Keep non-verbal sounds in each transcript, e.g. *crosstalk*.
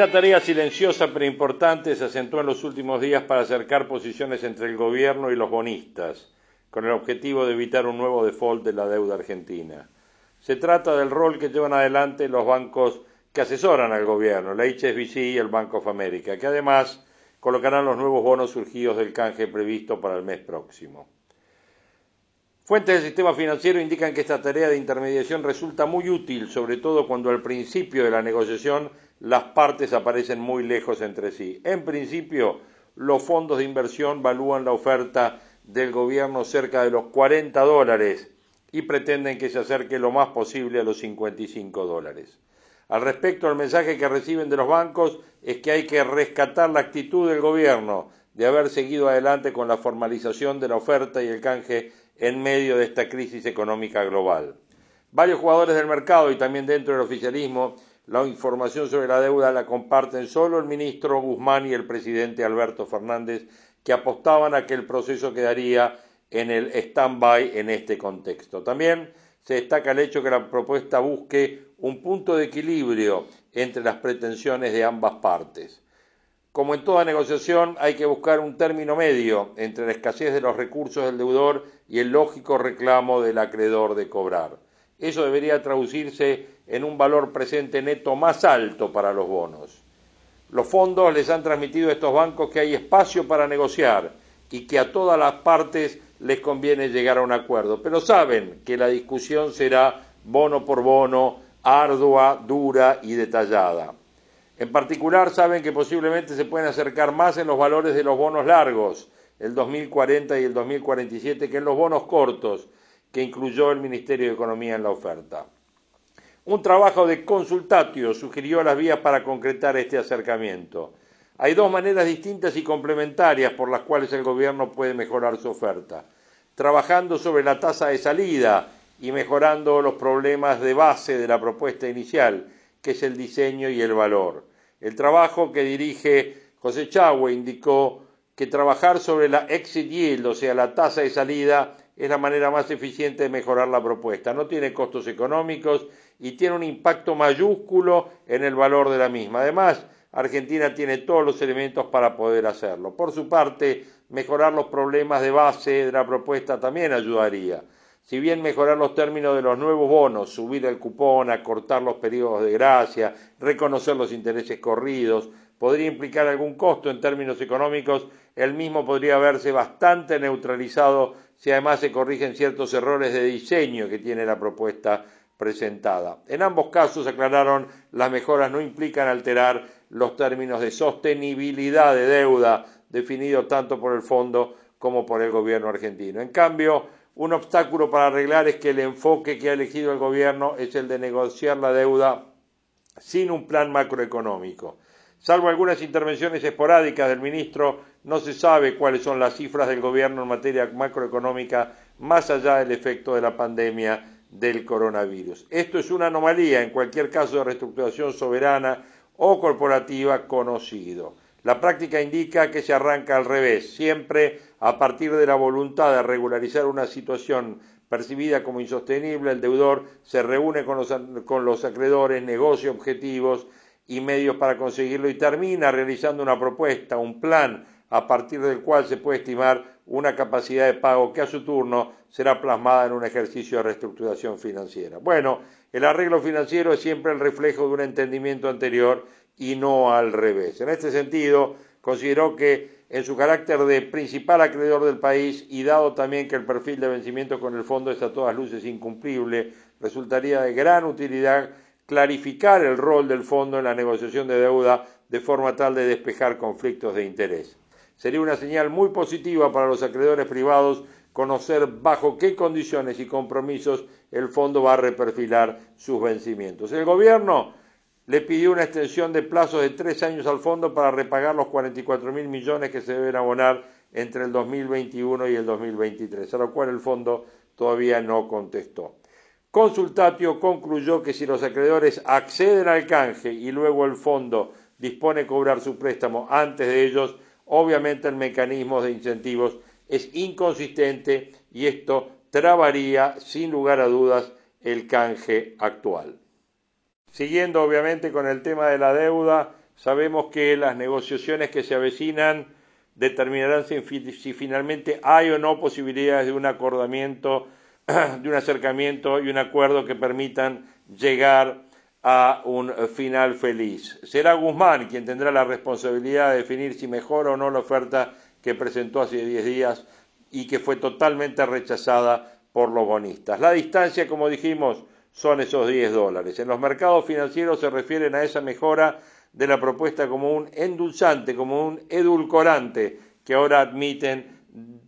Una tarea silenciosa pero importante se acentuó en los últimos días para acercar posiciones entre el gobierno y los bonistas, con el objetivo de evitar un nuevo default de la deuda argentina. Se trata del rol que llevan adelante los bancos que asesoran al gobierno, la HSBC y el Bank of America, que además colocarán los nuevos bonos surgidos del canje previsto para el mes próximo. Fuentes del sistema financiero indican que esta tarea de intermediación resulta muy útil, sobre todo cuando al principio de la negociación las partes aparecen muy lejos entre sí. En principio, los fondos de inversión valúan la oferta del gobierno cerca de los 40 dólares y pretenden que se acerque lo más posible a los 55 dólares. Al respecto, el mensaje que reciben de los bancos es que hay que rescatar la actitud del gobierno de haber seguido adelante con la formalización de la oferta y el canje en medio de esta crisis económica global. Varios jugadores del mercado y también dentro del oficialismo la información sobre la deuda la comparten solo el ministro Guzmán y el presidente Alberto Fernández, que apostaban a que el proceso quedaría en el stand-by en este contexto. También se destaca el hecho que la propuesta busque un punto de equilibrio entre las pretensiones de ambas partes. Como en toda negociación, hay que buscar un término medio entre la escasez de los recursos del deudor y el lógico reclamo del acreedor de cobrar. Eso debería traducirse en un valor presente neto más alto para los bonos. Los fondos les han transmitido a estos bancos que hay espacio para negociar y que a todas las partes les conviene llegar a un acuerdo, pero saben que la discusión será bono por bono, ardua, dura y detallada. En particular, saben que posiblemente se pueden acercar más en los valores de los bonos largos, el 2040 y el 2047, que en los bonos cortos, que incluyó el Ministerio de Economía en la oferta. Un trabajo de consultatio sugirió las vías para concretar este acercamiento. Hay dos maneras distintas y complementarias por las cuales el Gobierno puede mejorar su oferta. Trabajando sobre la tasa de salida y mejorando los problemas de base de la propuesta inicial, que es el diseño y el valor. El trabajo que dirige José Chagüe indicó que trabajar sobre la exit yield, o sea, la tasa de salida, es la manera más eficiente de mejorar la propuesta. No tiene costos económicos y tiene un impacto mayúsculo en el valor de la misma. Además, Argentina tiene todos los elementos para poder hacerlo. Por su parte, mejorar los problemas de base de la propuesta también ayudaría. Si bien mejorar los términos de los nuevos bonos, subir el cupón, acortar los periodos de gracia, reconocer los intereses corridos, podría implicar algún costo en términos económicos, el mismo podría verse bastante neutralizado si además se corrigen ciertos errores de diseño que tiene la propuesta presentada. En ambos casos, aclararon, las mejoras no implican alterar los términos de sostenibilidad de deuda definidos tanto por el fondo como por el gobierno argentino. En cambio, un obstáculo para arreglar es que el enfoque que ha elegido el gobierno es el de negociar la deuda sin un plan macroeconómico. Salvo algunas intervenciones esporádicas del ministro, no se sabe cuáles son las cifras del gobierno en materia macroeconómica más allá del efecto de la pandemia del coronavirus. Esto es una anomalía en cualquier caso de reestructuración soberana o corporativa conocido. La práctica indica que se arranca al revés, siempre a partir de la voluntad de regularizar una situación percibida como insostenible, el deudor se reúne con los, con los acreedores, negocia objetivos y medios para conseguirlo y termina realizando una propuesta, un plan a partir del cual se puede estimar una capacidad de pago que a su turno será plasmada en un ejercicio de reestructuración financiera. Bueno, el arreglo financiero es siempre el reflejo de un entendimiento anterior y no al revés. En este sentido, consideró que en su carácter de principal acreedor del país y dado también que el perfil de vencimiento con el fondo es a todas luces incumplible, resultaría de gran utilidad clarificar el rol del fondo en la negociación de deuda de forma tal de despejar conflictos de interés. Sería una señal muy positiva para los acreedores privados conocer bajo qué condiciones y compromisos el fondo va a reperfilar sus vencimientos. El gobierno le pidió una extensión de plazo de tres años al fondo para repagar los 44 mil millones que se deben abonar entre el 2021 y el 2023, a lo cual el fondo todavía no contestó. Consultatio concluyó que si los acreedores acceden al canje y luego el fondo dispone cobrar su préstamo antes de ellos, obviamente el mecanismo de incentivos es inconsistente y esto trabaría sin lugar a dudas el canje actual. Siguiendo obviamente con el tema de la deuda, sabemos que las negociaciones que se avecinan determinarán si, finalmente hay o no posibilidades de un acordamiento *clears throat* de un acercamiento y un acuerdo que permitan llegar a un final feliz. Será Guzmán quien tendrá la responsabilidad de definir si mejora o no la oferta que presentó hace 10 días y que fue totalmente rechazada por los bonistas. La distancia, como dijimos, son esos 10 dólares. En los mercados financieros se refieren a esa mejora de la propuesta como un endulzante, como un edulcorante que ahora admiten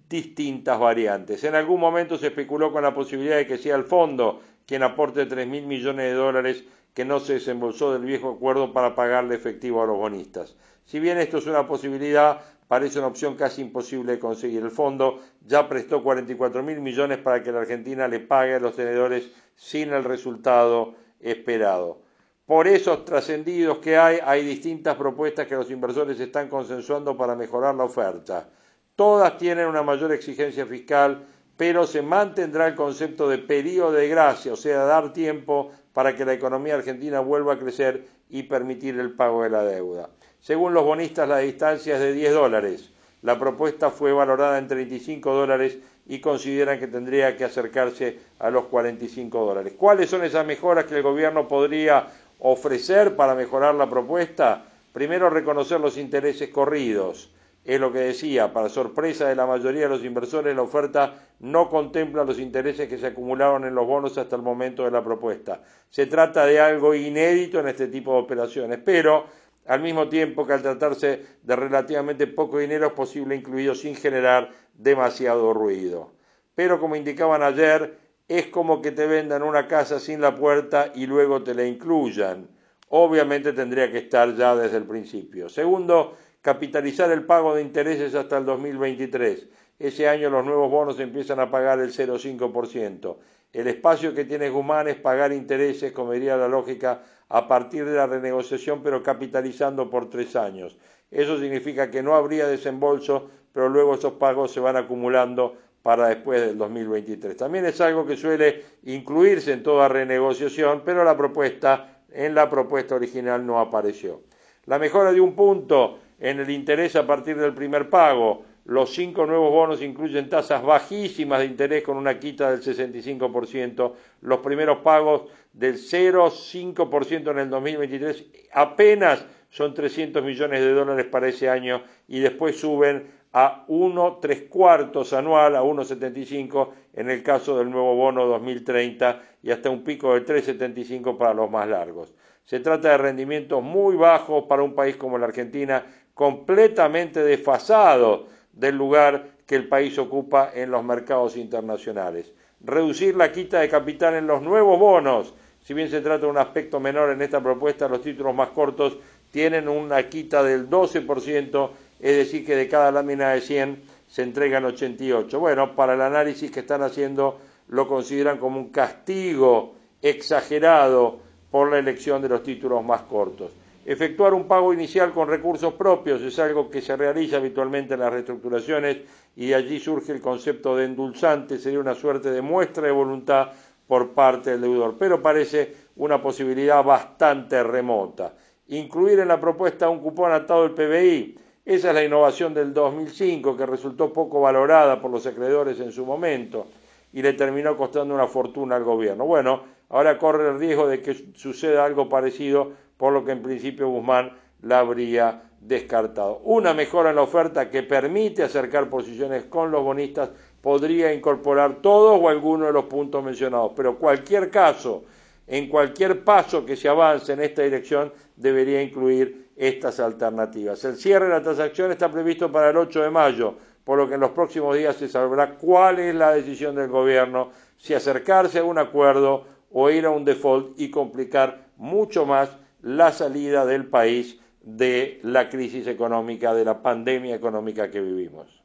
distintas variantes. En algún momento se especuló con la posibilidad de que sea el fondo quien aporte tres mil millones de dólares que no se desembolsó del viejo acuerdo para pagarle efectivo a los bonistas. Si bien esto es una posibilidad, parece una opción casi imposible de conseguir. El fondo ya prestó 44 mil millones para que la Argentina le pague a los tenedores sin el resultado esperado. Por esos trascendidos que hay, hay distintas propuestas que los inversores están consensuando para mejorar la oferta. Todas tienen una mayor exigencia fiscal, pero se mantendrá el concepto de periodo de gracia, o sea, dar tiempo para que la economía argentina vuelva a crecer y permitir el pago de la deuda. Según los bonistas, la distancia es de 10 dólares. La propuesta fue valorada en 35 dólares y consideran que tendría que acercarse a los 45 dólares. ¿Cuáles son esas mejoras que el gobierno podría ofrecer para mejorar la propuesta? Primero, reconocer los intereses corridos es lo que decía, para sorpresa de la mayoría de los inversores, la oferta no contempla los intereses que se acumularon en los bonos hasta el momento de la propuesta. Se trata de algo inédito en este tipo de operaciones, pero al mismo tiempo que al tratarse de relativamente poco dinero es posible incluirlo sin generar demasiado ruido. Pero como indicaban ayer, es como que te vendan una casa sin la puerta y luego te la incluyan. Obviamente tendría que estar ya desde el principio. Segundo, capitalizar el pago de intereses hasta el 2023. Ese año los nuevos bonos empiezan a pagar el 0,5%. El espacio que tiene Guzmán es pagar intereses, como diría la lógica, a partir de la renegociación, pero capitalizando por tres años. Eso significa que no habría desembolso, pero luego esos pagos se van acumulando para después del 2023. También es algo que suele incluirse en toda renegociación, pero la propuesta, en la propuesta original no apareció. La mejora de un punto en el interés a partir del primer pago. Los cinco nuevos bonos incluyen tasas bajísimas de interés con una quita del 65%. Los primeros pagos del 0,5% en el 2023 apenas son 300 millones de dólares para ese año y después suben a 1 tres cuartos anual, a 1,75 en el caso del nuevo bono 2030 y hasta un pico de 3,75 para los más largos. Se trata de rendimientos muy bajos para un país como la Argentina completamente desfasado del lugar que el país ocupa en los mercados internacionales. Reducir la quita de capital en los nuevos bonos, si bien se trata de un aspecto menor en esta propuesta, los títulos más cortos tienen una quita del 12%, es decir, que de cada lámina de 100 se entregan 88. Bueno, para el análisis que están haciendo lo consideran como un castigo exagerado por la elección de los títulos más cortos. Efectuar un pago inicial con recursos propios es algo que se realiza habitualmente en las reestructuraciones y de allí surge el concepto de endulzante, sería una suerte de muestra de voluntad por parte del deudor, pero parece una posibilidad bastante remota. Incluir en la propuesta un cupón atado al PBI, esa es la innovación del 2005 que resultó poco valorada por los acreedores en su momento y le terminó costando una fortuna al gobierno. Bueno, ahora corre el riesgo de que suceda algo parecido por lo que en principio Guzmán la habría descartado. Una mejora en la oferta que permite acercar posiciones con los bonistas podría incorporar todos o algunos de los puntos mencionados, pero cualquier caso, en cualquier paso que se avance en esta dirección, debería incluir estas alternativas. El cierre de la transacción está previsto para el 8 de mayo, por lo que en los próximos días se sabrá cuál es la decisión del gobierno, si acercarse a un acuerdo o ir a un default y complicar mucho más la salida del país de la crisis económica, de la pandemia económica que vivimos.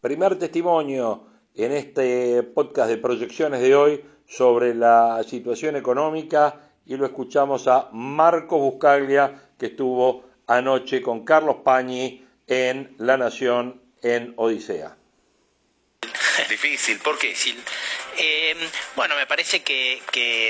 Primer testimonio en este podcast de proyecciones de hoy sobre la situación económica y lo escuchamos a Marco Buscaglia que estuvo anoche con Carlos Pañi en La Nación en Odisea. Difícil, ¿por qué? Eh, bueno, me parece que,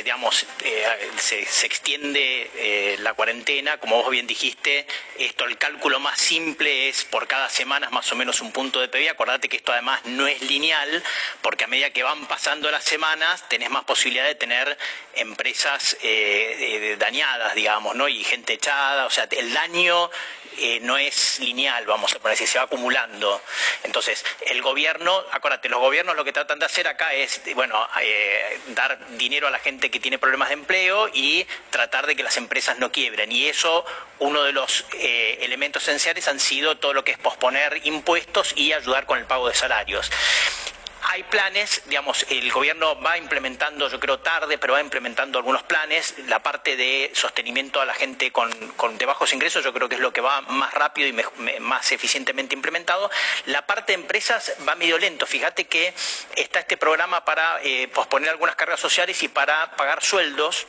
digamos, eh, se, extiende eh, la cuarentena, como vos bien dijiste, esto, el cálculo más simple es por cada semana más o menos un punto de PBI. Acordate que esto además no es lineal, porque a medida que van pasando las semanas, tenés más posibilidad de tener empresas dañadas, digamos, ¿no? Y gente echada, o sea, el daño no es lineal, vamos a poner así, se va acumulando. Entonces, el gobierno, acuérdate, los gobiernos lo que tratan de hacer acá es bueno, eh, dar dinero a la gente que tiene problemas de empleo y tratar de que las empresas no quiebren. Y eso, uno de los eh, elementos esenciales han sido todo lo que es posponer impuestos y ayudar con el pago de salarios hay planes, digamos, el gobierno va implementando, yo creo tarde, pero va implementando algunos planes. La parte de sostenimiento a la gente con, de bajos ingresos, yo creo que es lo que va más rápido y más eficientemente implementado. La parte de empresas va medio lento. Fíjate que está este programa para eh, posponer algunas cargas sociales y para pagar sueldos.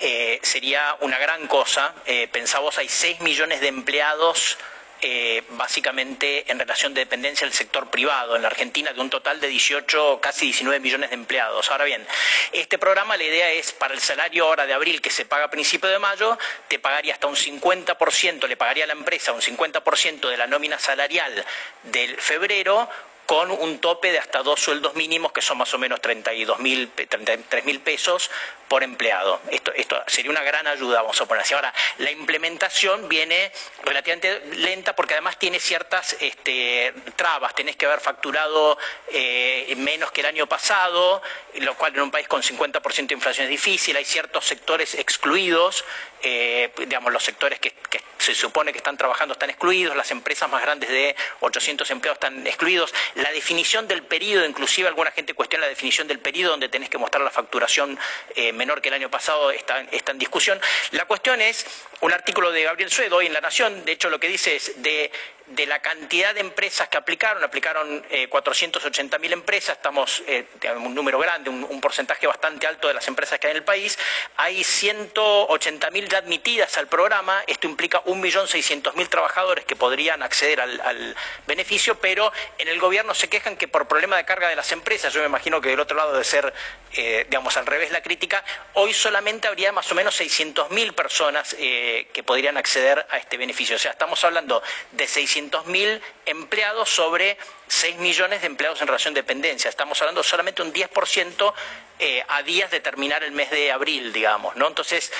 Eh, sería una gran cosa. Eh, pensamos, hay 6 millones de empleados eh, básicamente en relación de dependencia del sector privado en la Argentina de un total de 18, casi 19 millones de empleados. Ahora bien, este programa la idea es para el salario ahora de abril que se paga a principio de mayo, te pagaría hasta un 50%, le pagaría a la empresa un 50% de la nómina salarial del febrero con un tope de hasta dos sueldos mínimos que son más o menos 32 mil, 33 mil pesos por empleado. Esto, sería una gran ayuda, vamos a poner así. Ahora, la implementación viene relativamente lenta porque además tiene ciertas este, trabas. Tenés que haber facturado eh, menos que el año pasado, lo cual en un país con 50% de inflación es difícil. Hay ciertos sectores excluidos, eh, digamos, los sectores que se supone que están trabajando están excluidos, las empresas más grandes de 800 empleados están excluidos la definición del periodo, inclusive alguna gente cuestiona la definición del periodo donde tenés que mostrar la facturación eh, menor que el año pasado, está, está, en discusión. La cuestión es un artículo de Gabriel Suedo en La Nación, de hecho lo que dice es de de la cantidad de empresas que aplicaron, aplicaron eh, 480.000 empresas, estamos eh, un número grande, un, porcentaje bastante alto de las empresas que hay en el país, hay 180.000 ya admitidas al programa, esto implica 1.600.000 trabajadores que podrían acceder al, beneficio, pero en el gobierno se quejan que por problema de carga de las empresas, yo me imagino que del otro lado de ser, eh, digamos, al revés la crítica, hoy solamente habría más o menos 600.000 personas eh, que podrían acceder a este beneficio, o sea, estamos hablando de 600 mil empleados sobre 6 millones de empleados en relación de dependencia. Estamos hablando solamente un 10% eh, a días de terminar el mes de abril, digamos, ¿no? Entonces,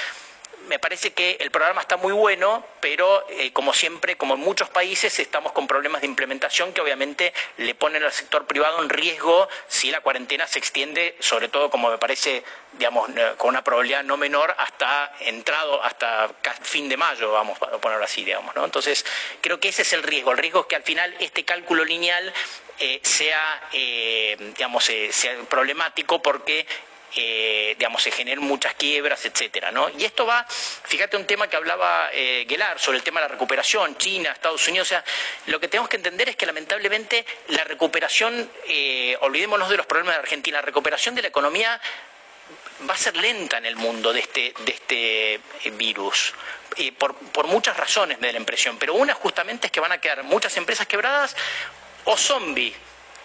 me parece que el programa está muy bueno, pero eh, como siempre, como en muchos países, estamos con problemas de implementación que obviamente le ponen al sector privado en riesgo si la cuarentena se extiende, sobre todo como me parece, digamos, eh, con una probabilidad no menor hasta entrado, hasta fin de mayo, vamos a ponerlo así, digamos, ¿no? Entonces, creo que ese es el riesgo. El riesgo es que al final este cálculo lineal eh, sea, digamos, sea problemático porque eh, digamos, se generen muchas quiebras, etcétera, ¿no? Y esto va, fíjate un tema que hablaba eh, Gelar sobre el tema de la recuperación, China, Estados Unidos, o sea, lo que tenemos que entender es que lamentablemente la recuperación, eh, olvidémonos de los problemas de Argentina, la recuperación de la economía va a ser lenta en el mundo de este, de este eh, virus. por, por muchas razones me da la impresión, pero una justamente es que van a quedar muchas empresas quebradas o zombies.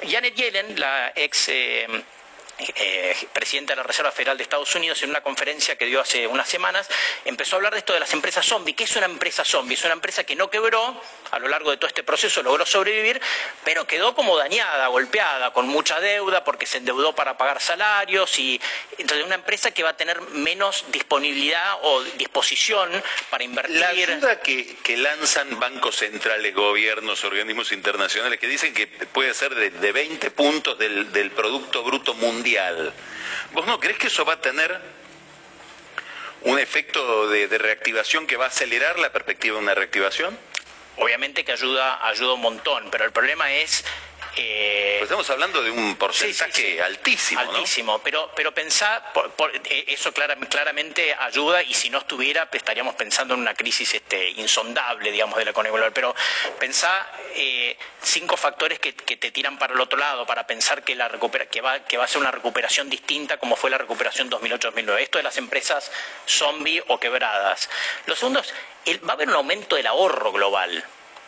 Janet Yellen, la ex presidente de la Reserva Federal de Estados Unidos, en una conferencia que dio hace unas semanas, empezó a hablar de esto de las empresas zombie. ¿Qué es una empresa zombie? Es una empresa que no quebró a lo largo de todo este proceso, logró sobrevivir, pero quedó como dañada, golpeada, con mucha deuda porque se endeudó para pagar salarios y entonces una empresa que va a tener menos disponibilidad o disposición para invertir. La ayuda que, lanzan bancos centrales, gobiernos, organismos internacionales que dicen que puede ser de, 20 puntos del Producto Bruto Mundial ¿Vos no crees que eso va a tener un efecto de, reactivación que va a acelerar la perspectiva de una reactivación? obviamente que ayuda, ayuda un montón, pero el problema es eh, pues estamos hablando de un porcentaje altísimo. Altísimo, pero, pero pensar, eh, eso claramente ayuda y si no estuviera pues, estaríamos pensando en una crisis este, insondable, digamos, de la economía global. Pero pensar eh, cinco factores que, te tiran para el otro lado, para pensar que, la que, va, que va a ser una recuperación distinta como fue la recuperación 2008-2009. Esto de las empresas zombie o quebradas. Lo segundo es, va a haber un aumento del ahorro global.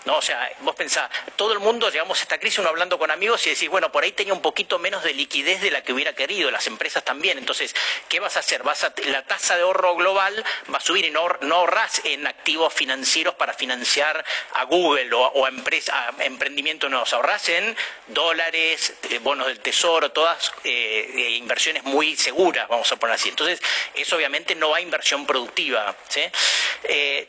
¿No? O sea, vos pensás, todo el mundo llegamos a esta crisis uno hablando con amigos y decís, bueno, por ahí tenía un poquito menos de liquidez de la que hubiera querido, las empresas también. Entonces, ¿qué vas a hacer? Vas a, la tasa de ahorro global va a subir y no, no ahorras en activos financieros para financiar a Google o, a, empresa, emprendimiento nuevos, ahorras en dólares, eh, bonos del tesoro, todas eh, eh, inversiones muy seguras, vamos a poner así. Entonces, eso obviamente no va a inversión productiva.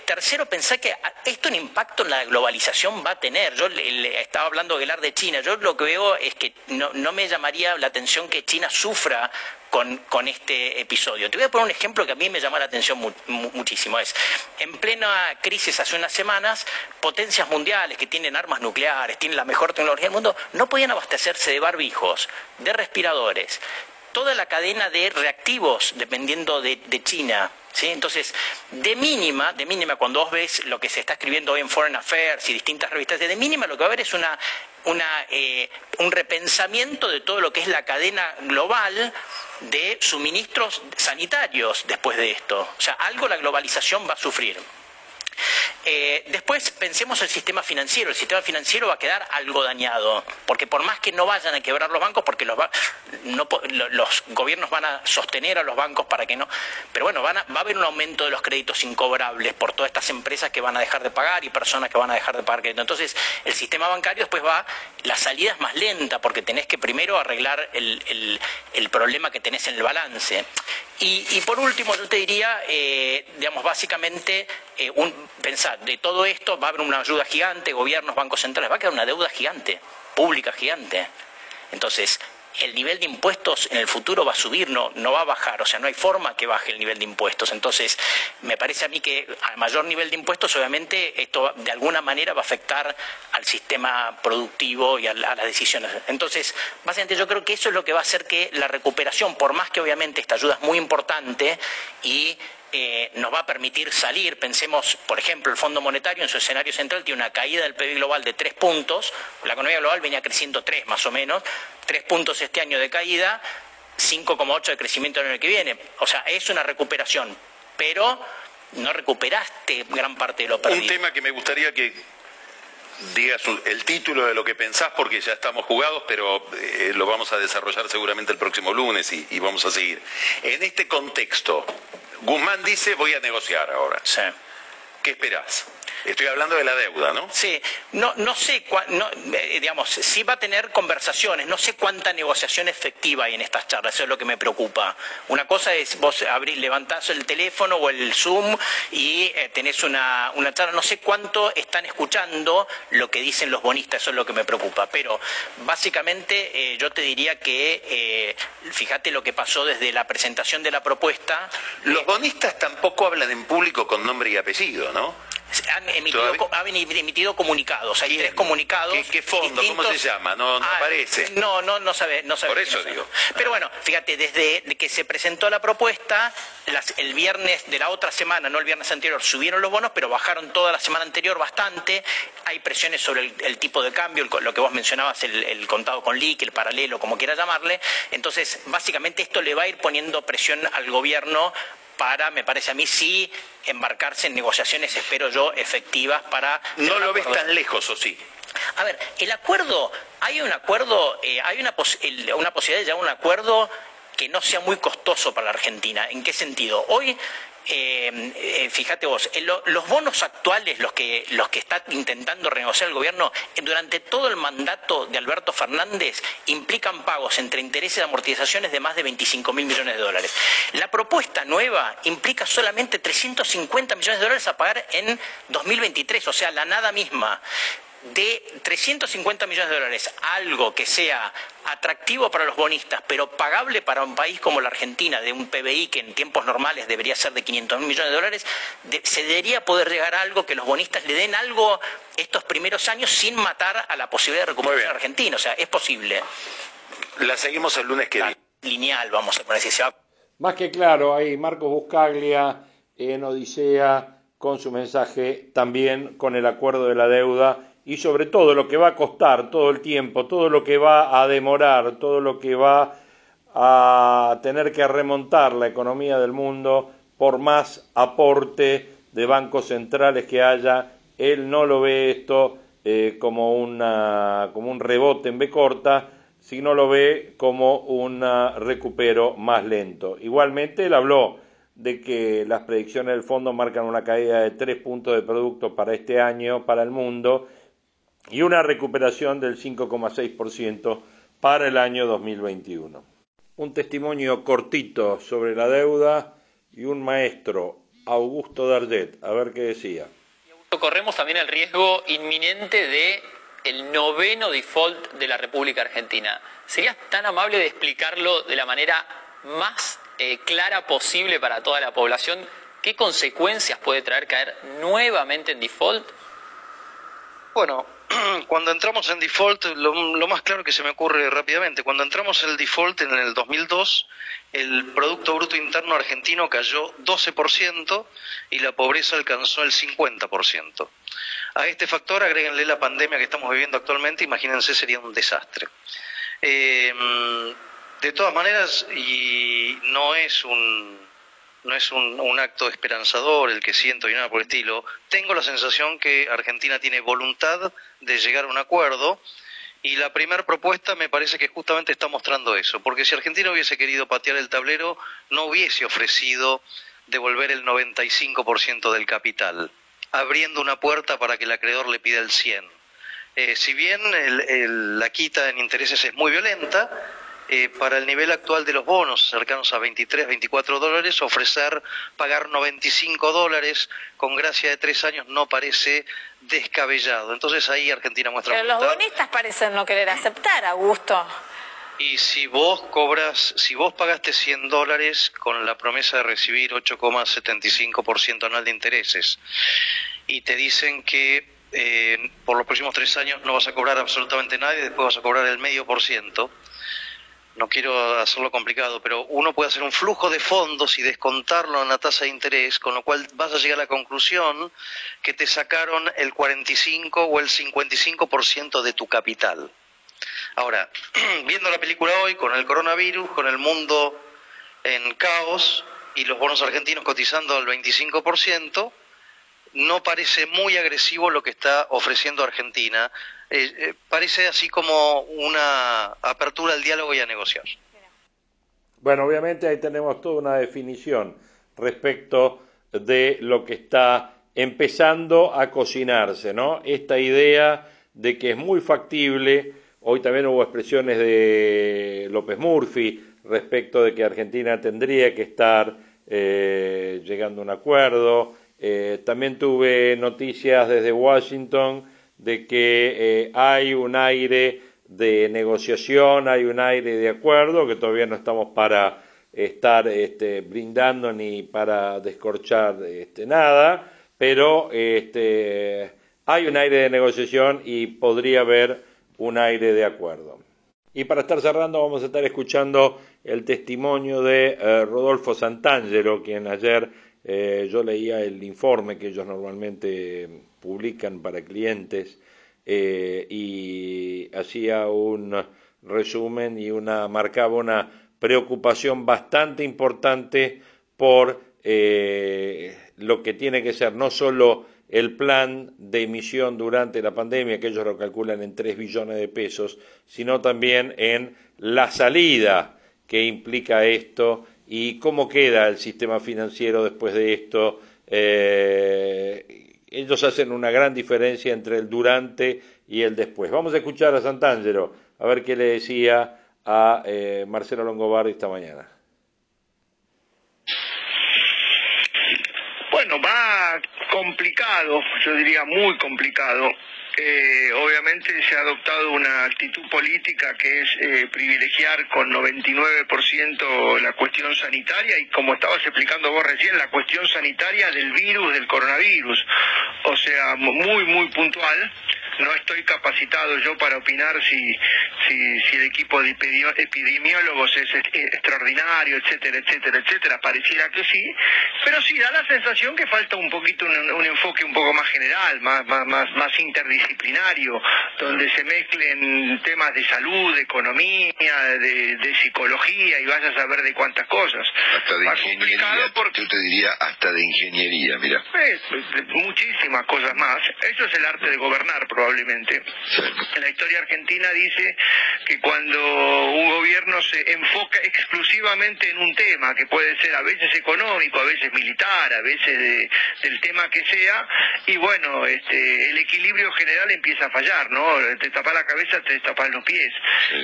tercero, pensá que esto un impacto en la globalización va a tener. Yo le, estaba hablando Gelar de China. Yo lo que veo es que no, me llamaría la atención que China sufra con, con, este episodio. Te voy a poner un ejemplo que a mí me llama la atención muchísimo. Es, en plena crisis hace unas semanas, potencias mundiales que tienen armas nucleares, tienen la mejor tecnología del mundo, no podían abastecerse de barbijos, de respiradores, toda la cadena de reactivos dependiendo de, China. ¿Sí? Entonces, de mínima, de mínima, cuando vos ves lo que se está escribiendo hoy en Foreign Affairs y distintas revistas, de mínima lo que va a haber es una, eh, un repensamiento de todo lo que es la cadena global de suministros sanitarios después de esto. O sea, algo la globalización va a sufrir. Eh, después pensemos el sistema financiero. El sistema financiero va a quedar algo dañado, porque por más que no vayan a quebrar los bancos, porque los, gobiernos van a sostener a los bancos para que no. Pero bueno, va a haber un aumento de los créditos incobrables por todas estas empresas que van a dejar de pagar y personas que van a dejar de pagar crédito. Entonces, el sistema bancario después va, la salida es más lenta, porque tenés que primero arreglar el, problema que tenés en el balance. Y, por último, yo te diría, eh, digamos, básicamente, eh, un, pensar, de todo esto va a haber una ayuda gigante, gobiernos, bancos centrales, va a quedar una deuda gigante, pública gigante. Entonces, el nivel de impuestos en el futuro va a subir, no, no va a bajar, o sea, no hay forma que baje el nivel de impuestos. Entonces, me parece a mí que a mayor nivel de impuestos, obviamente, esto de alguna manera va a afectar al sistema productivo y a, a las decisiones. Entonces, básicamente yo creo que eso es lo que va a hacer que la recuperación, por más que obviamente esta ayuda es muy importante y eh, nos va a permitir salir. Pensemos, por ejemplo, el Fondo Monetario en su escenario central tiene una caída del PIB global de tres puntos, la economía global venía creciendo tres más o menos, tres puntos este año de caída, 5,8 de crecimiento el año que viene. O sea, es una recuperación, pero no recuperaste gran parte de lo perdido. Un tema que me gustaría que digas el título de lo que pensás, porque ya estamos jugados, pero eh, lo vamos a desarrollar seguramente el próximo lunes y, y vamos a seguir. En este contexto, Guzmán dice voy a negociar ahora. Sí. ¿Qué esperás? Estoy hablando de la deuda, ¿no? Sí, no, no sé, no, eh, digamos, sí va a tener conversaciones, no sé cuánta negociación efectiva hay en estas charlas, eso es lo que me preocupa. Una cosa es vos abrir, levantás el teléfono o el Zoom y eh, tenés una, una, charla, no sé cuánto están escuchando lo que dicen los bonistas, eso es lo que me preocupa. Pero básicamente eh, yo te diría que, fíjate lo que pasó desde la presentación de la propuesta. Los bonistas tampoco hablan en público con nombre y apellido, ¿no? Han emitido, comunicados. Hay tres comunicados. ¿Qué, fondo? ¿Cómo se llama? No, no ah, aparece. No, no, no sabe. No sabe Por eso digo. Pero bueno, fíjate, desde que se presentó la propuesta, el viernes de la otra semana, no el viernes anterior, subieron los bonos, pero bajaron toda la semana anterior bastante. Hay presiones sobre el, tipo de cambio, lo que vos mencionabas, el, contado con LIC, el paralelo, como quieras llamarle. Entonces, básicamente esto le va a ir poniendo presión al gobierno para, me parece a mí, sí embarcarse en negociaciones, espero yo, efectivas para... No lo ves tan lejos, ¿o sí? A ver, el acuerdo, hay un acuerdo, eh, hay una, una posibilidad de llegar a un acuerdo que no sea muy costoso para la Argentina. ¿En qué sentido? Hoy eh, eh, fíjate vos, los bonos actuales, los que, los que está intentando renegociar el gobierno, eh, durante todo el mandato de Alberto Fernández, implican pagos entre intereses y amortizaciones de más de 25 mil millones de dólares. La propuesta nueva implica solamente 350 millones de dólares a pagar en 2023, o sea, la nada misma de 350 millones de dólares, algo que sea atractivo para los bonistas, pero pagable para un país como la Argentina, de un PBI que en tiempos normales debería ser de 500 mil millones de dólares, se debería poder llegar a algo que los bonistas le den algo estos primeros años sin matar a la posibilidad de recuperación argentina. O sea, es posible. La seguimos el lunes que viene. Lineal, vamos a poner si se va. Más que claro, ahí Marcos Buscaglia en Odisea con su mensaje, también con el acuerdo de la deuda y sobre todo lo que va a costar todo el tiempo, todo lo que va a demorar, todo lo que va a tener que remontar la economía del mundo por más aporte de bancos centrales que haya. Él no lo ve esto eh, como, una, como un rebote en B corta, sino lo ve como un recupero más lento. Igualmente, él habló de que las predicciones del fondo marcan una caída de tres puntos de producto para este año para el mundo y una recuperación del 5,6% para el año 2021. Un testimonio cortito sobre la deuda y un maestro, Augusto Dardet, a ver qué decía. Corremos también el riesgo inminente de el noveno default de la República Argentina. ¿Serías tan amable de explicarlo de la manera más eh, clara posible para toda la población? ¿Qué consecuencias puede traer caer nuevamente en default? Bueno, *clears throat* cuando entramos en default, lo, más claro que se me ocurre rápidamente, cuando entramos en el default en el 2002, el Producto Bruto Interno argentino cayó 12% y la pobreza alcanzó el 50%. A este factor agréguenle la pandemia que estamos viviendo actualmente, imagínense, sería un desastre. Eh, de todas maneras, y no es un, no es un, acto esperanzador el que siento y nada por el estilo. Tengo la sensación que Argentina tiene voluntad de llegar a un acuerdo y la primera propuesta me parece que justamente está mostrando eso, porque si Argentina hubiese querido patear el tablero, no hubiese ofrecido devolver el 95% del capital, abriendo una puerta para que el acreedor le pida el 100%. Eh, si bien la quita en intereses es muy violenta, eh, para el nivel actual de los bonos, cercanos a 23, 24 dólares, ofrecer pagar 95 dólares con gracia de tres años no parece descabellado. Entonces ahí Argentina muestra. Pero los bonistas parecen no querer aceptar, Augusto. Y si vos cobras, si vos pagaste 100 dólares con la promesa de recibir 8,75% anual de intereses y te dicen que eh, por los próximos tres años no vas a cobrar absolutamente nada y después vas a cobrar el medio por ciento, no quiero hacerlo complicado, pero uno puede hacer un flujo de fondos y descontarlo en la tasa de interés, con lo cual vas a llegar a la conclusión que te sacaron el 45 o el 55% de tu capital. Ahora, *clears throat* viendo la película hoy, con el coronavirus, con el mundo en caos y los bonos argentinos cotizando al 25%, no parece muy agresivo lo que está ofreciendo Argentina. Eh, eh, parece así como una apertura al diálogo y a negociar. Bueno, obviamente ahí tenemos toda una definición respecto de lo que está empezando a cocinarse, ¿no? Esta idea de que es muy factible, hoy también hubo expresiones de López Murphy respecto de que Argentina tendría que estar eh, llegando a un acuerdo, eh, también tuve noticias desde Washington de que eh, hay un aire de negociación, hay un aire de acuerdo, que todavía no estamos para estar este, brindando ni para descorchar este, nada, pero este, hay un aire de negociación y podría haber un aire de acuerdo. Y para estar cerrando vamos a estar escuchando el testimonio de eh, Rodolfo Santangelo, quien ayer eh, yo leía el informe que ellos normalmente publican para clientes eh, y hacía un resumen y una marcaba una preocupación bastante importante por eh, lo que tiene que ser no solo el plan de emisión durante la pandemia, que ellos lo calculan en 3 billones de pesos, sino también en la salida que implica esto y cómo queda el sistema financiero después de esto. Eh, ellos hacen una gran diferencia entre el durante y el después. Vamos a escuchar a Santangelo a ver qué le decía a eh, Marcelo Longobardi esta mañana. Bueno, va complicado, yo diría muy complicado. Eh, obviamente se ha adoptado una actitud política que es eh, privilegiar con 99% la cuestión sanitaria y como estabas explicando vos recién, la cuestión sanitaria del virus, del coronavirus. O sea, muy, muy puntual no estoy capacitado yo para opinar si, si, si el equipo de epidemiólogos es extraordinario, etcétera, etcétera, etcétera. Pareciera que sí, pero sí da la sensación que falta un poquito un, enfoque un poco más general, más, más, más, interdisciplinario, donde se mezclen temas de salud, de economía, de, psicología y vaya a saber de cuántas cosas. Hasta de ingeniería, yo te diría hasta de ingeniería, mira. Muchísimas cosas más. Eso es el arte de gobernar, probablemente probablemente. La historia argentina dice que cuando un gobierno se enfoca exclusivamente en un tema, que puede ser a veces económico, a veces militar, a veces del tema que sea, y bueno, este, el equilibrio general empieza a fallar, ¿no? Te tapas la cabeza, te tapas los pies.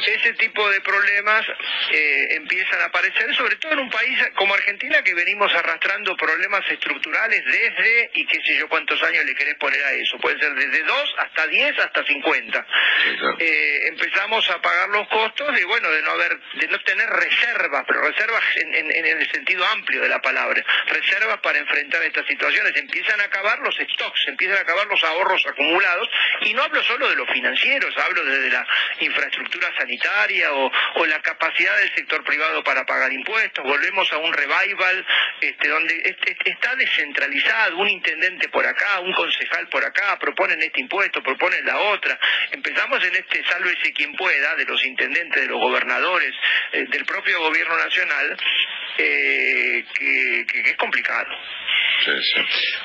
Ese tipo de problemas eh, empiezan a aparecer, sobre todo en un país como Argentina, que venimos arrastrando problemas estructurales desde, y qué sé yo cuántos años le querés poner a eso, puede ser desde dos hasta 10 hasta 50. Eh, empezamos a pagar los costos de, bueno, de no haber, de no tener reservas, pero reservas en, el sentido amplio de la palabra, reservas para enfrentar estas situaciones. Empiezan a acabar los stocks, empiezan a acabar los ahorros acumulados, y no hablo solo de los financieros, hablo desde la infraestructura sanitaria o, la capacidad del sector privado para pagar impuestos. Volvemos a un revival este, donde está descentralizado, un intendente por acá, un concejal por acá, proponen este impuesto, proponen pone la otra. Empezamos en este sálvese quien pueda, de los intendentes, de los gobernadores, eh, del propio gobierno nacional, eh, que, es complicado.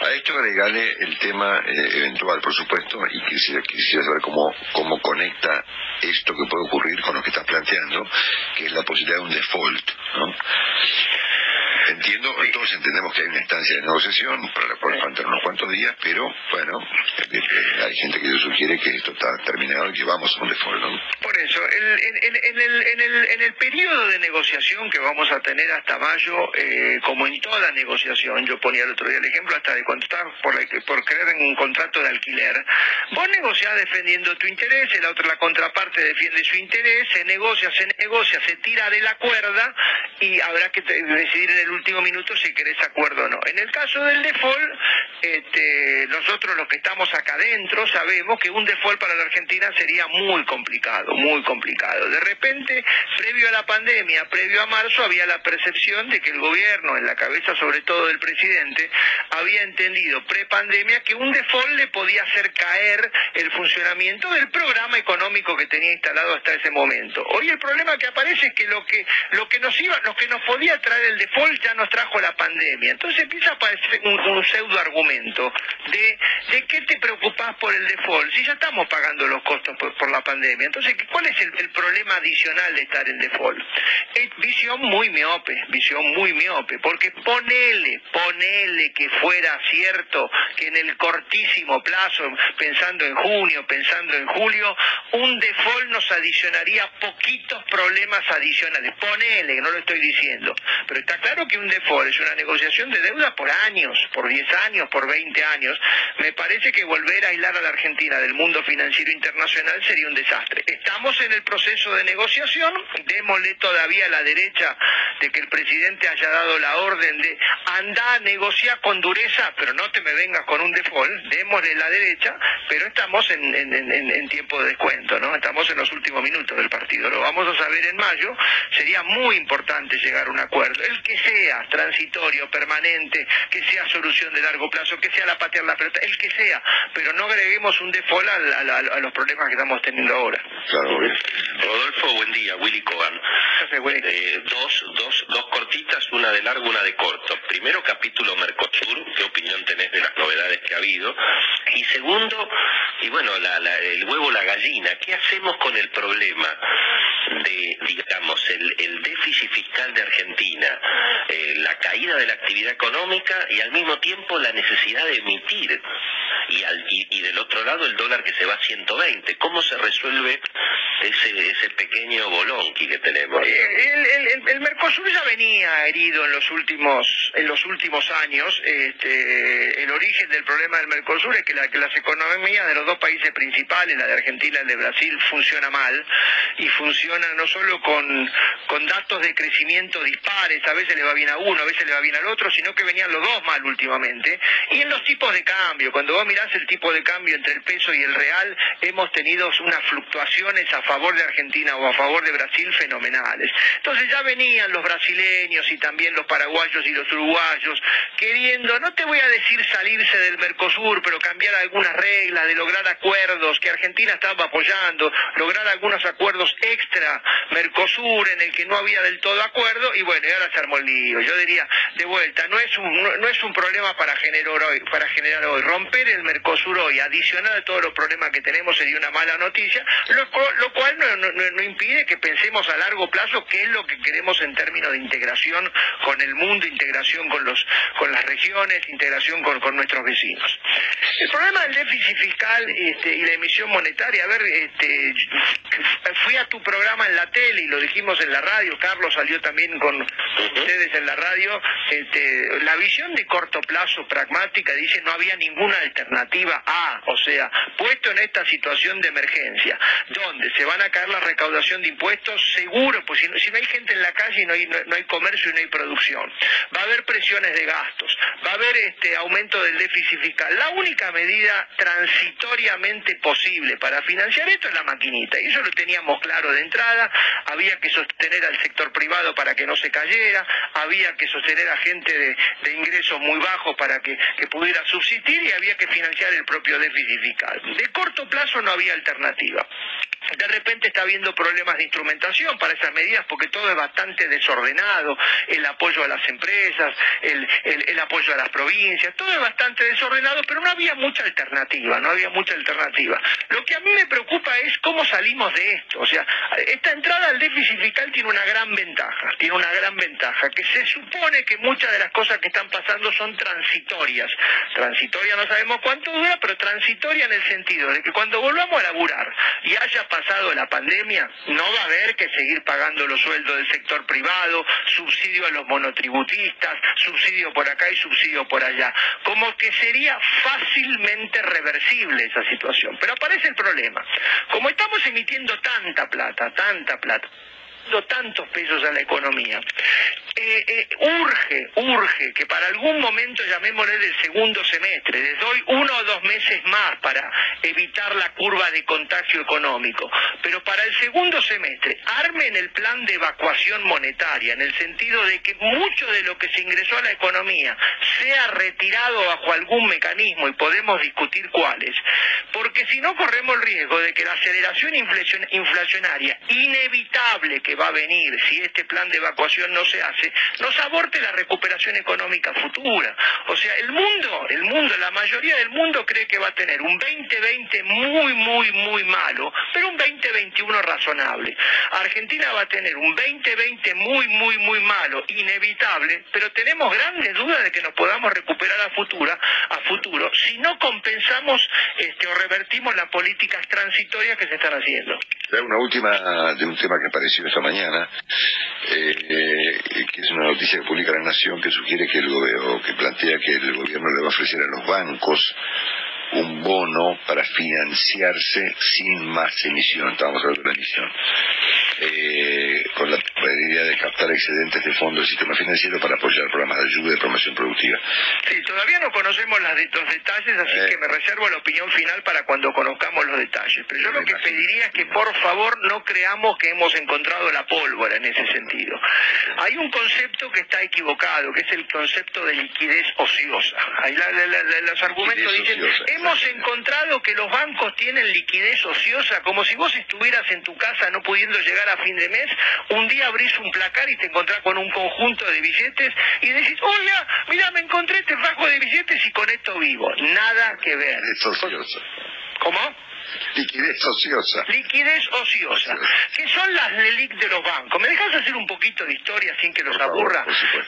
A esto agregale el tema eh, eventual, por supuesto, y quisiera, quisiera saber cómo, cómo conecta esto que puede ocurrir con lo que estás planteando, que es la posibilidad de un default. ¿no? Entiendo, todos entendemos que hay una instancia de negociación para poder faltar unos cuantos días, pero bueno, hay gente que sugiere que esto está terminado y que vamos a un default. Por eso, en, el, en, el, periodo de negociación que vamos a tener hasta mayo, eh, como en toda negociación, yo ponía el otro día el ejemplo hasta de cuando estás por, por creer en un contrato de alquiler, vos negociás defendiendo tu interés, la otra la contraparte defiende su interés, se negocia, se negocia, se tira de la cuerda y habrá que decidir en el último minuto si querés acuerdo o no. En el caso del default, este, nosotros los que estamos acá adentro sabemos que un default para la Argentina sería muy complicado, muy complicado. De repente, previo a la pandemia, previo a marzo, había la percepción de que el gobierno, en la cabeza sobre todo del presidente, había entendido pre-pandemia que un default le podía hacer caer el funcionamiento del programa económico que tenía instalado hasta ese momento. Hoy el problema que aparece es que lo que, lo que nos iba, lo que nos podía traer el default ya nos trajo la pandemia. Entonces empieza a aparecer un, pseudo argumento de, de qué te preocupas por el default si ya estamos pagando los costos por, la pandemia. Entonces, ¿cuál es el, problema adicional de estar en default? Es visión muy miope, visión muy miope, porque ponele, ponele que fuera cierto que en el cortísimo plazo, pensando en junio, pensando en julio, un default nos adicionaría poquitos problemas adicionales. Ponele, no lo estoy diciendo, pero está claro que un default es una negociación de deuda por años, por 10 años, por 20 años. Me parece que volver a aislar a la Argentina del mundo financiero internacional sería un desastre. Estamos en el proceso de negociación, démosle todavía a la derecha de que el presidente haya dado la orden de andar a negociar con dureza, pero no te me vengas con un default, démosle la derecha, pero estamos en, en tiempo de descuento, ¿no? Estamos en los últimos minutos del partido. Lo vamos a saber en mayo. Sería muy importante llegar a un acuerdo. El que sea transitorio, permanente, que sea solución de largo plazo, que sea la patear la pelota, el que sea, pero no agreguemos un default a, los problemas que estamos teniendo ahora. Rodolfo, buen día, Willy Cogan. Eh, dos, dos, dos cortitas, una de largo, una de corto. Primero, capítulo Mercosur, ¿qué opinión tenés de las novedades que ha habido? Y segundo, y bueno, el huevo, la gallina, ¿qué hacemos con el problema de, digamos, el déficit fiscal de Argentina? Eh, la caída de la actividad económica y al mismo tiempo la necesidad de emitir. Y, y, del otro lado el dólar que se va a 120. ¿Cómo se resuelve ese, ese pequeño bolonqui que tenemos. El, Mercosur ya venía herido en los últimos en los últimos años. Este, el origen del problema del Mercosur es que, la, que las economías de los dos países principales, la de Argentina y la de Brasil, funciona mal y funciona no solo con, con datos de crecimiento dispares, a veces le va bien a uno, a veces le va bien al otro, sino que venían los dos mal últimamente. Y en los tipos de cambio, cuando vos mirás el tipo de cambio entre el peso y el real, hemos tenido unas fluctuaciones a favor de Argentina o a favor de Brasil fenomenales. Entonces ya venían los brasileños y también los paraguayos y los uruguayos queriendo, no te voy a decir salirse del Mercosur, pero cambiar algunas reglas, de lograr acuerdos que Argentina estaba apoyando, lograr algunos acuerdos extra Mercosur en el que no había del todo acuerdo y bueno, y ahora se armó el lío. Yo diría, de vuelta, no es un, no, es un problema para generar hoy, para generar hoy. Romper el Mercosur hoy, adicional a todos los problemas que tenemos, sería una mala noticia, lo, cual no, impide que pensemos a largo plazo qué es lo que queremos en términos de integración con el mundo, integración con los con las regiones, integración con, nuestros vecinos. El problema del déficit fiscal este, y la emisión monetaria, a ver, este, fui a tu programa en la tele y lo dijimos en la radio, Carlos salió también con ustedes en la radio, este, la visión de corto plazo pragmática dice no había ninguna alternativa a, o sea, puesto en esta situación de emergencia, donde se van a caer la recaudación de impuestos, seguro, pues si no, hay gente en la calle no hay, no, hay comercio y no hay producción, va a haber presiones de gastos, va a haber este aumento del déficit fiscal. La única medida transitoriamente posible para financiar esto es la maquinita, y eso lo teníamos claro de entrada, había que sostener al sector privado para que no se cayera, había que sostener a gente de, ingresos muy bajos para que, pudiera subsistir y había que financiar el propio déficit fiscal. De corto plazo no había alternativa. Repente está habiendo problemas de instrumentación para esas medidas porque todo es bastante desordenado, el apoyo a las empresas, el, apoyo a las provincias, todo es bastante desordenado, pero no había mucha alternativa, no había mucha alternativa. Lo que a mí me preocupa es cómo salimos de esto. O sea, esta entrada al déficit fiscal tiene una gran ventaja, tiene una gran ventaja, que se supone que muchas de las cosas que están pasando son transitorias. Transitoria no sabemos cuánto dura, pero transitoria en el sentido de que cuando volvamos a laburar y haya pasado la pandemia, no va a haber que seguir pagando los sueldos del sector privado, subsidio a los monotributistas, subsidio por acá y subsidio por allá. Como que sería fácilmente reversible esa situación. Pero aparece el problema. Como estamos emitiendo tanta plata, tanta plata, tantos pesos a la economía. Eh, eh, urge, urge que para algún momento, llamémosle del segundo semestre, les doy uno o dos meses más para evitar la curva de contagio económico, pero para el segundo semestre armen el plan de evacuación monetaria, en el sentido de que mucho de lo que se ingresó a la economía sea retirado bajo algún mecanismo y podemos discutir cuáles, porque si no corremos el riesgo de que la aceleración inflacionaria inevitable que va a venir si este plan de evacuación no se hace, nos aborte la recuperación económica futura. O sea, el mundo, el mundo, la mayoría del mundo cree que va a tener un 2020 muy, muy, muy malo, pero un 2021 razonable. Argentina va a tener un 2020 muy, muy, muy malo, inevitable, pero tenemos grandes dudas de que nos podamos recuperar a futura, a futuro, si no compensamos este, o revertimos las políticas transitorias que se están haciendo. Una última de un tema que apareció esta eh, que es una noticia que publica La Nación que sugiere que el gobierno, que plantea que el gobierno le va a ofrecer a los bancos un bono para financiarse sin más emisión, estamos hablando de la emisión, eh, con la, idea de captar excedentes de fondos del sistema financiero para apoyar programas de ayuda y de promoción productiva. Sí, todavía no conocemos los detalles, así eh. que me reservo la opinión final para cuando conozcamos los detalles. Pero yo lo que pediría es que por favor no creamos que hemos encontrado la pólvora en ese sentido. Hay un concepto que está equivocado, que es el concepto de liquidez ociosa. Ahí los argumentos dicen, hemos encontrado que los bancos tienen liquidez ociosa, como si vos estuvieras en tu casa no pudiendo llegar a fin de mes, un día abrís un placar y te encontrás con un conjunto de billetes y decís, oiga, mira, me encontré este fajo de billetes y con esto vivo. Nada que ver. Es ocioso. ¿Cómo? Liquidez ociosa. Liquidez ociosa, que son las LELIC de los bancos. ¿Me dejas hacer un poquito de historia sin que los aburra?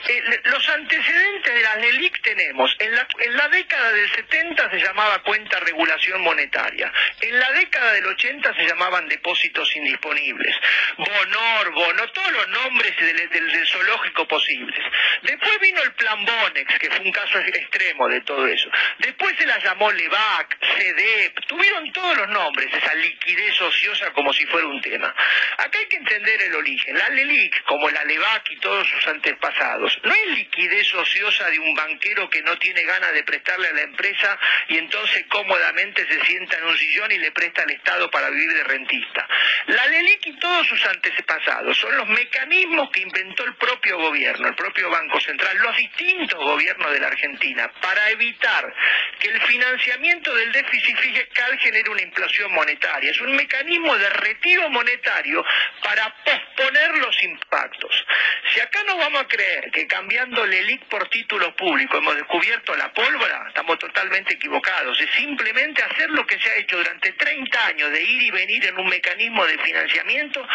Eh, los antecedentes de las LELIC tenemos, en la, en la década del 70 se llamaba cuenta regulación monetaria, en la década del 80 se llamaban depósitos indisponibles, Bonor, Bono, todos los nombres del, del, zoológico posibles. Después vino el plan Bonex, que fue un caso extremo de todo eso. Después se la llamó LEVAC, CEDEP, tuvieron todos los nombres esa liquidez ociosa como si fuera un tema. Acá hay que entender el origen. La LELIC, como la LEVAC y todos sus antepasados, no es liquidez ociosa de un banquero que no tiene ganas de prestarle a la empresa y entonces cómodamente se sienta en un sillón y le presta al Estado para vivir de rentista. La LELIC y todos sus antepasados son los mecanismos que inventó el propio gobierno, el propio Banco Central, los distintos gobiernos de la Argentina, para evitar que el financiamiento del déficit fiscal genere una monetaria, es un mecanismo de retiro monetario para posponer los impactos. Si acá no vamos a creer que cambiando el ELIC por títulos públicos hemos descubierto la pólvora, estamos totalmente equivocados. Es simplemente hacer lo que se ha hecho durante 30 años de ir y venir en un mecanismo de financiamiento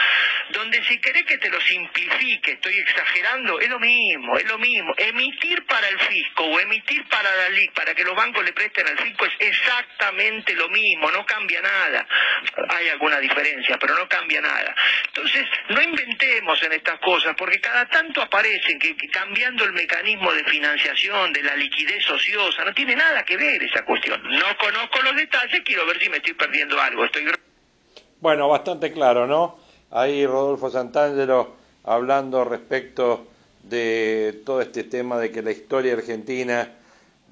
donde si querés que te lo simplifique, estoy exagerando, es lo mismo, es lo mismo. Emitir para el fisco o emitir para la LIC, para que los bancos le presten al fisco, es exactamente lo mismo, no cambia nada. Hay alguna diferencia, pero no cambia nada. Entonces, no inventemos en estas cosas, porque cada tanto aparecen que, cambiando el mecanismo de financiación, de la liquidez ociosa, no tiene nada que ver esa cuestión. No conozco los detalles, quiero ver si me estoy perdiendo algo. Estoy... Bueno, bastante claro, ¿no? Ahí Rodolfo Santangelo hablando respecto de todo este tema de que la historia argentina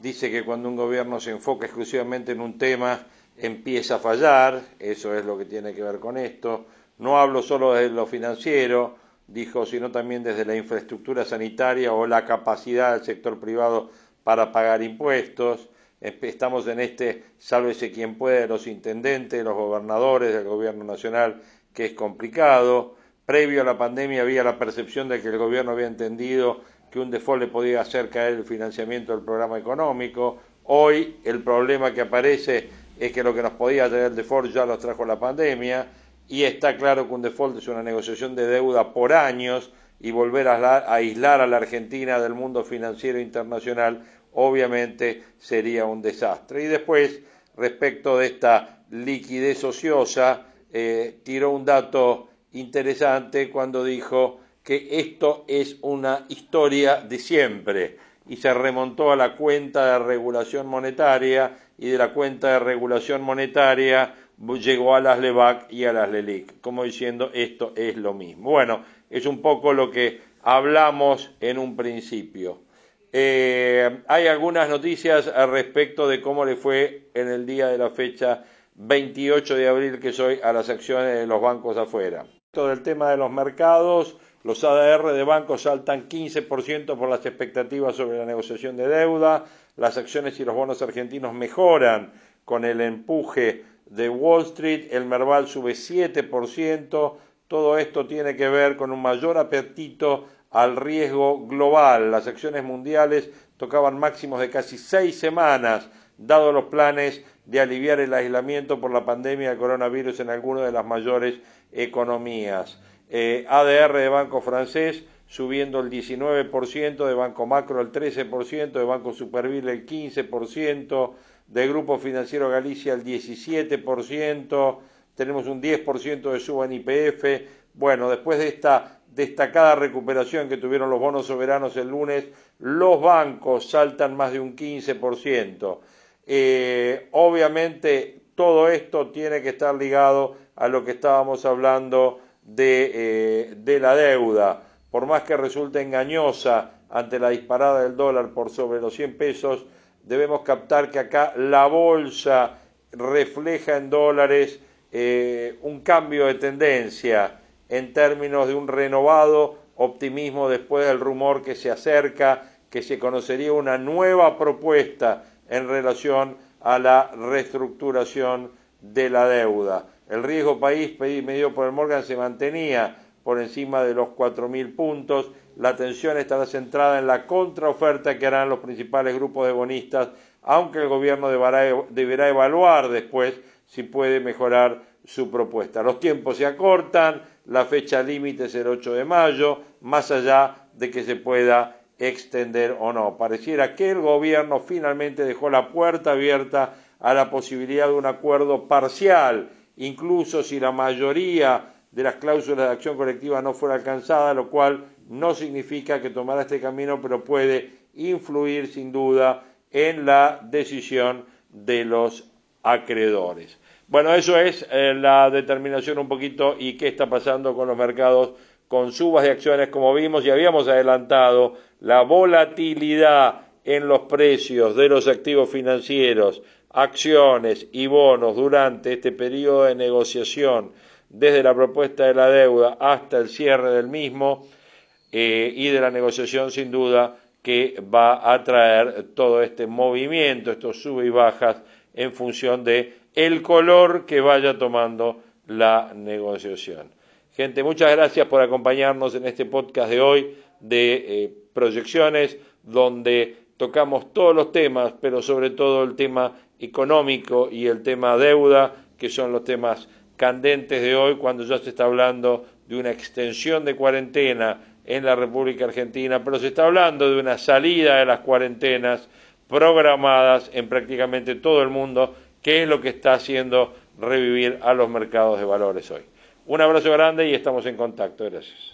dice que cuando un gobierno se enfoca exclusivamente en un tema, empieza a fallar, eso es lo que tiene que ver con esto. No hablo solo de lo financiero, dijo, sino también desde la infraestructura sanitaria o la capacidad del sector privado para pagar impuestos. Estamos en este sálvese quien puede, los intendentes, los gobernadores del gobierno nacional, que es complicado. Previo a la pandemia había la percepción de que el gobierno había entendido que un default le podía hacer caer el financiamiento del programa económico. Hoy el problema que aparece es que lo que nos podía traer el default ya los trajo la pandemia y está claro que un default es una negociación de deuda por años y volver a, aislar a la Argentina del mundo financiero internacional obviamente sería un desastre. Y después, respecto de esta liquidez ociosa, eh, tiró un dato interesante cuando dijo que esto es una historia de siempre y se remontó a la cuenta de regulación monetaria y de la cuenta de regulación monetaria llegó a las LEVAC y a las LELIC, como diciendo esto es lo mismo. Bueno, es un poco lo que hablamos en un principio. Eh, hay algunas noticias al respecto de cómo le fue en el día de la fecha 28 de abril que soy a las acciones de los bancos afuera. Todo el tema de los mercados, los ADR de bancos saltan 15% por las expectativas sobre la negociación de deuda. Las acciones y los bonos argentinos mejoran con el empuje de Wall Street. El Merval sube 7%. Todo esto tiene que ver con un mayor apetito al riesgo global. Las acciones mundiales tocaban máximos de casi seis semanas, dado los planes de aliviar el aislamiento por la pandemia del coronavirus en algunas de las mayores economías. Eh, ADR de Banco Francés subiendo el 19%, de Banco Macro el 13%, de Banco Superville el 15%, de Grupo Financiero Galicia el 17%, tenemos un 10% de suba en IPF. Bueno, después de esta destacada recuperación que tuvieron los bonos soberanos el lunes, los bancos saltan más de un 15%. Eh, obviamente todo esto tiene que estar ligado a lo que estábamos hablando eh, de, la deuda, por más que resulte engañosa ante la disparada del dólar por sobre los 100 pesos, debemos captar que acá la bolsa refleja en dólares eh, un cambio de tendencia en términos de un renovado optimismo después del rumor que se acerca, que se conocería una nueva propuesta en relación a la reestructuración de la deuda. El riesgo país medido por el Morgan se mantenía por encima de los 4.000 puntos. La atención estará centrada en la contraoferta que harán los principales grupos de bonistas, aunque el gobierno deberá, deberá evaluar después si puede mejorar su propuesta. Los tiempos se acortan, la fecha límite es el 8 de mayo, más allá de que se pueda extender o no. Pareciera que el gobierno finalmente dejó la puerta abierta a la posibilidad de un acuerdo parcial, incluso si la mayoría de las cláusulas de acción colectiva no fuera alcanzada, lo cual no significa que tomara este camino, pero puede influir sin duda en la decisión de los acreedores. Bueno, eso es eh, la determinación un poquito y qué está pasando con los mercados con subas de acciones como vimos y habíamos adelantado la volatilidad en los precios de los activos financieros, acciones y bonos durante este periodo de negociación desde la propuesta de la deuda hasta el cierre del mismo eh, y de la negociación sin duda que va a traer todo este movimiento, estos sube y bajas en función de el color que vaya tomando la negociación. Gente, muchas gracias por acompañarnos en este podcast de hoy de eh, proyecciones donde tocamos todos los temas, pero sobre todo el tema económico y el tema deuda, que son los temas candentes de hoy cuando ya se está hablando de una extensión de cuarentena en la República Argentina, pero se está hablando de una salida de las cuarentenas programadas en prácticamente todo el mundo, que es lo que está haciendo revivir a los mercados de valores hoy. Un abrazo grande y estamos en contacto. Gracias.